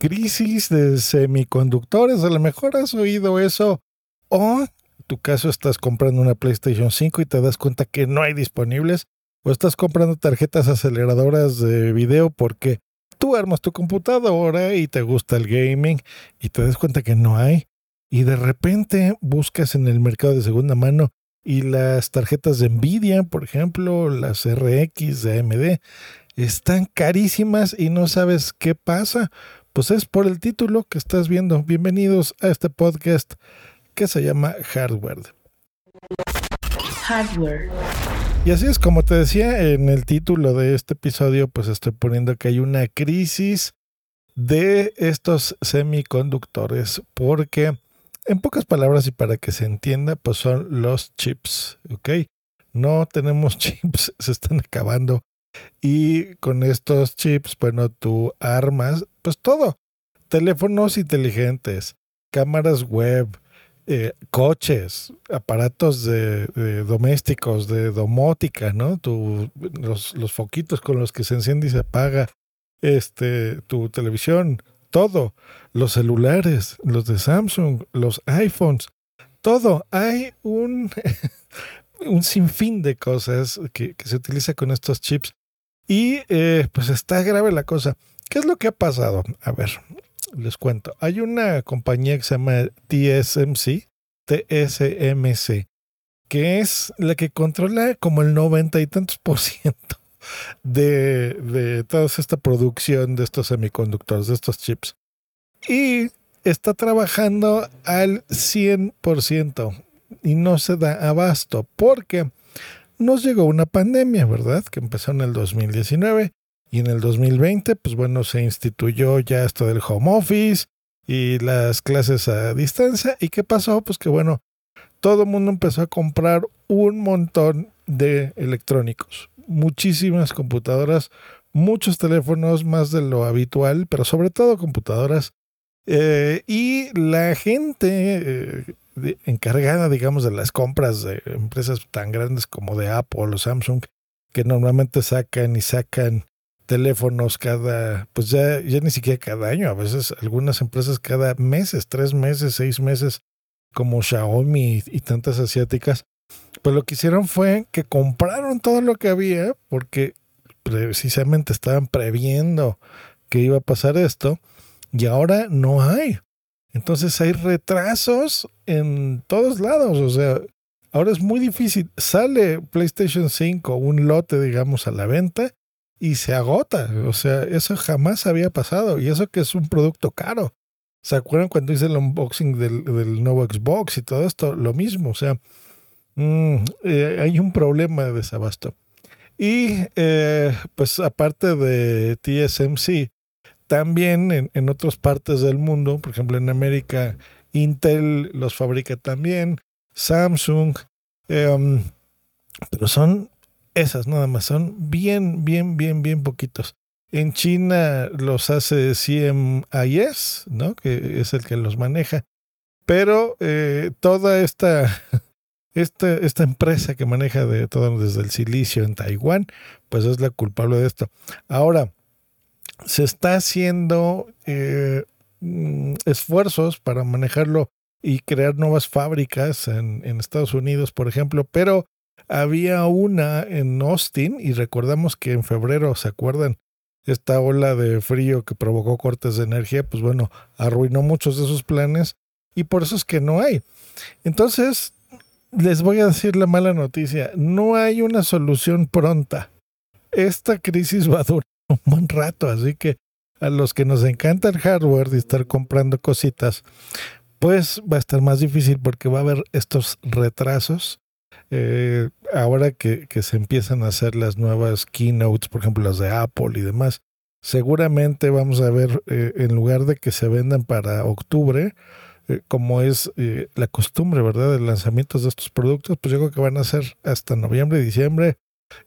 crisis de semiconductores. A lo mejor has oído eso. O en tu caso estás comprando una PlayStation 5 y te das cuenta que no hay disponibles. O estás comprando tarjetas aceleradoras de video porque tú armas tu computadora y te gusta el gaming y te das cuenta que no hay. Y de repente buscas en el mercado de segunda mano y las tarjetas de Nvidia, por ejemplo, las RX de AMD, están carísimas y no sabes qué pasa. Pues es por el título que estás viendo. Bienvenidos a este podcast que se llama Hardware. Hardware. Y así es como te decía en el título de este episodio, pues estoy poniendo que hay una crisis de estos semiconductores porque en pocas palabras y para que se entienda, pues son los chips, ¿ok? No tenemos chips, se están acabando. Y con estos chips, bueno, tú armas, pues todo. Teléfonos inteligentes, cámaras web, eh, coches, aparatos de, domésticos, de domótica, ¿no? Tu, los, los foquitos con los que se enciende y se apaga, este, tu televisión, todo, los celulares, los de Samsung, los iPhones, todo. Hay un, un sinfín de cosas que, se utiliza con estos chips. Y eh, pues está grave la cosa. ¿Qué es lo que ha pasado? A ver, les cuento. Hay una compañía que se llama TSMC, TSMC, que es la que controla como el noventa y tantos por ciento de, de toda esta producción de estos semiconductores, de estos chips. Y está trabajando al 100% y no se da abasto porque nos llegó una pandemia, ¿verdad? Que empezó en el 2019 y en el 2020, pues bueno, se instituyó ya esto del home office y las clases a distancia. ¿Y qué pasó? Pues que bueno, todo el mundo empezó a comprar un montón de electrónicos muchísimas computadoras, muchos teléfonos más de lo habitual, pero sobre todo computadoras. Eh, y la gente eh, encargada, digamos, de las compras de empresas tan grandes como de Apple o Samsung, que normalmente sacan y sacan teléfonos cada, pues ya, ya ni siquiera cada año, a veces algunas empresas cada meses, tres meses, seis meses, como Xiaomi y tantas asiáticas, pues lo que hicieron fue que compraron todo lo que había porque precisamente estaban previendo que iba a pasar esto y ahora no hay. Entonces hay retrasos en todos lados, o sea, ahora es muy difícil. Sale PlayStation 5, un lote, digamos, a la venta y se agota. O sea, eso jamás había pasado y eso que es un producto caro. ¿Se acuerdan cuando hice el unboxing del, del nuevo Xbox y todo esto? Lo mismo, o sea, Mm, eh, hay un problema de desabasto. Y eh, pues aparte de TSMC, también en, en, otras partes del mundo, por ejemplo en América, Intel los fabrica también, Samsung, em, pero son esas nada más, son bien, bien, bien, bien poquitos. En China los hace CMIS, ¿no? que es el que los maneja, pero eh, toda esta esta, esta empresa que maneja de todo desde el silicio en Taiwán, pues es la culpable de esto. Ahora, se está haciendo eh, esfuerzos para manejarlo y crear nuevas fábricas en, Estados Unidos, por ejemplo, pero había una en Austin y recordamos que en febrero, ¿se acuerdan? Esta ola de frío que provocó cortes de energía, pues bueno, arruinó muchos de sus planes y por eso es que no hay. Entonces, les voy a decir la mala noticia. No hay una solución pronta. Esta crisis va a durar un buen rato, así que a los que nos encanta el hardware y estar comprando cositas, pues va a estar más difícil porque va a haber estos retrasos. Eh, ahora que, que, se empiezan a hacer las nuevas keynotes, por ejemplo las de Apple y demás, seguramente vamos a ver, eh, en lugar de que se vendan para octubre, eh, como es la costumbre, ¿verdad?, de lanzamientos de estos productos, pues yo creo que van a ser hasta noviembre, diciembre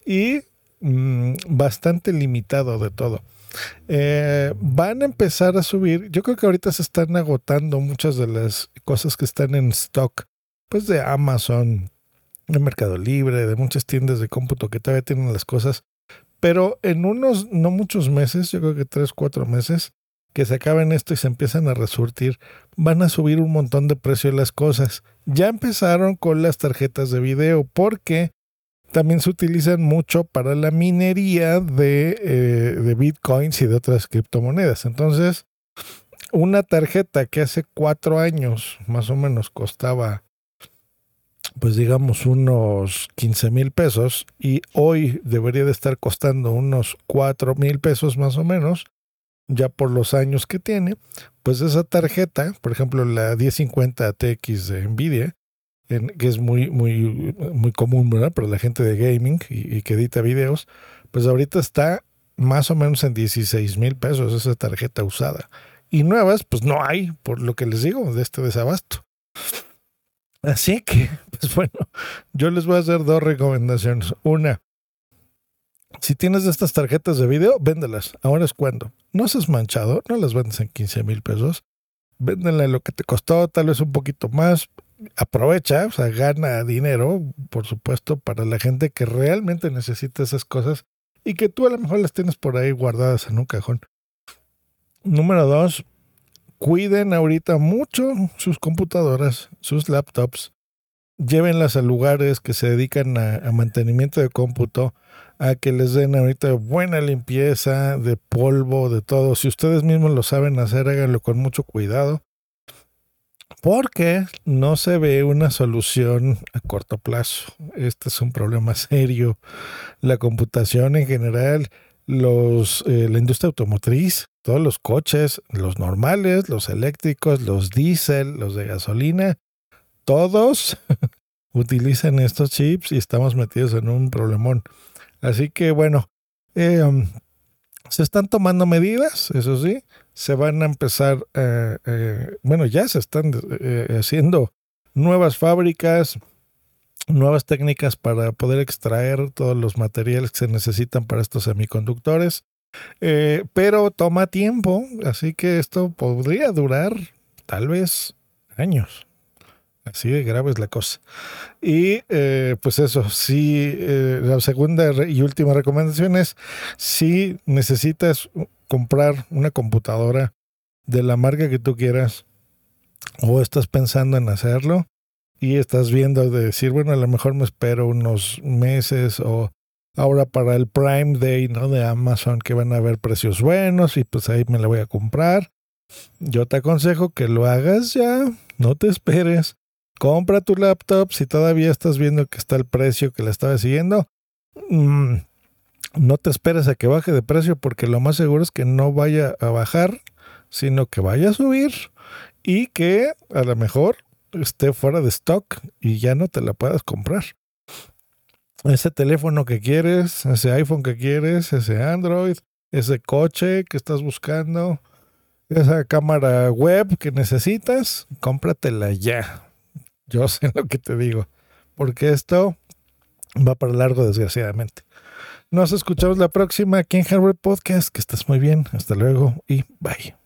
y mm, bastante limitado de todo. Van a empezar a subir, yo creo que ahorita se están agotando muchas de las cosas que están en stock, pues de Amazon, de Mercado Libre, de muchas tiendas de cómputo que todavía tienen las cosas, pero en unos, no muchos meses, yo creo que tres, cuatro meses, que se acaben esto y se empiezan a resurtir, van a subir un montón de precio las cosas. Ya empezaron con las tarjetas de video porque también se utilizan mucho para la minería de, eh, de bitcoins y de otras criptomonedas. Entonces, una tarjeta que hace cuatro años más o menos costaba, pues digamos, unos 15 mil pesos y hoy debería de estar costando unos 4 mil pesos más o menos, ya por los años que tiene, pues esa tarjeta, por ejemplo la 1050 TX de Nvidia, que es muy, muy, muy común, ¿verdad? Para la gente de gaming y, y, que edita videos, pues ahorita está más o menos en 16 mil pesos esa tarjeta usada. Y nuevas, pues no hay, por lo que les digo, de este desabasto. Así que, pues bueno, yo les voy a hacer dos recomendaciones. Una, si tienes estas tarjetas de video, véndelas. Ahora es cuando. No seas manchado, no las vendes en 15 mil pesos. Véndenle lo que te costó, tal vez un poquito más. Aprovecha, o sea, gana dinero, por supuesto, para la gente que realmente necesita esas cosas y que tú a lo mejor las tienes por ahí guardadas en un cajón. Número dos, cuiden ahorita mucho sus computadoras, sus laptops. Llévenlas a lugares que se dedican a, a mantenimiento de cómputo a que les den ahorita buena limpieza de polvo, de todo. Si ustedes mismos lo saben hacer, háganlo con mucho cuidado. Porque no se ve una solución a corto plazo. Este es un problema serio. La computación en general, los, eh, la industria automotriz, todos los coches, los normales, los eléctricos, los diésel, los de gasolina, todos utilizan estos chips y estamos metidos en un problemón. Así que bueno, um, se están tomando medidas, eso sí, se van a empezar, eh, eh, bueno, ya se están haciendo nuevas fábricas, nuevas técnicas para poder extraer todos los materiales que se necesitan para estos semiconductores. pero toma tiempo, así que esto podría durar tal vez años. Así de grave es la cosa. Y eh, pues eso, sí, eh, la segunda y última recomendación es, si necesitas comprar una computadora de la marca que tú quieras o estás pensando en hacerlo y estás viendo de decir, bueno, a lo mejor me espero unos meses o ahora para el Prime Day, ¿no? De Amazon que van a haber precios buenos y pues ahí me la voy a comprar. Yo te aconsejo que lo hagas ya, no te esperes compra tu laptop si todavía estás viendo que está el precio que la estaba siguiendo. Mm, no te esperes a que baje de precio porque lo más seguro es que no vaya a bajar, sino que vaya a subir y que a lo mejor esté fuera de stock y ya no te la puedas comprar. Ese teléfono que quieres, ese iPhone que quieres, ese Android, ese coche que estás buscando, esa cámara web que necesitas, cómpratela ya. Yo sé lo que te digo, porque esto va para largo, desgraciadamente. Nos escuchamos la próxima aquí en Harvard Podcast. Que estés muy bien. Hasta luego y bye.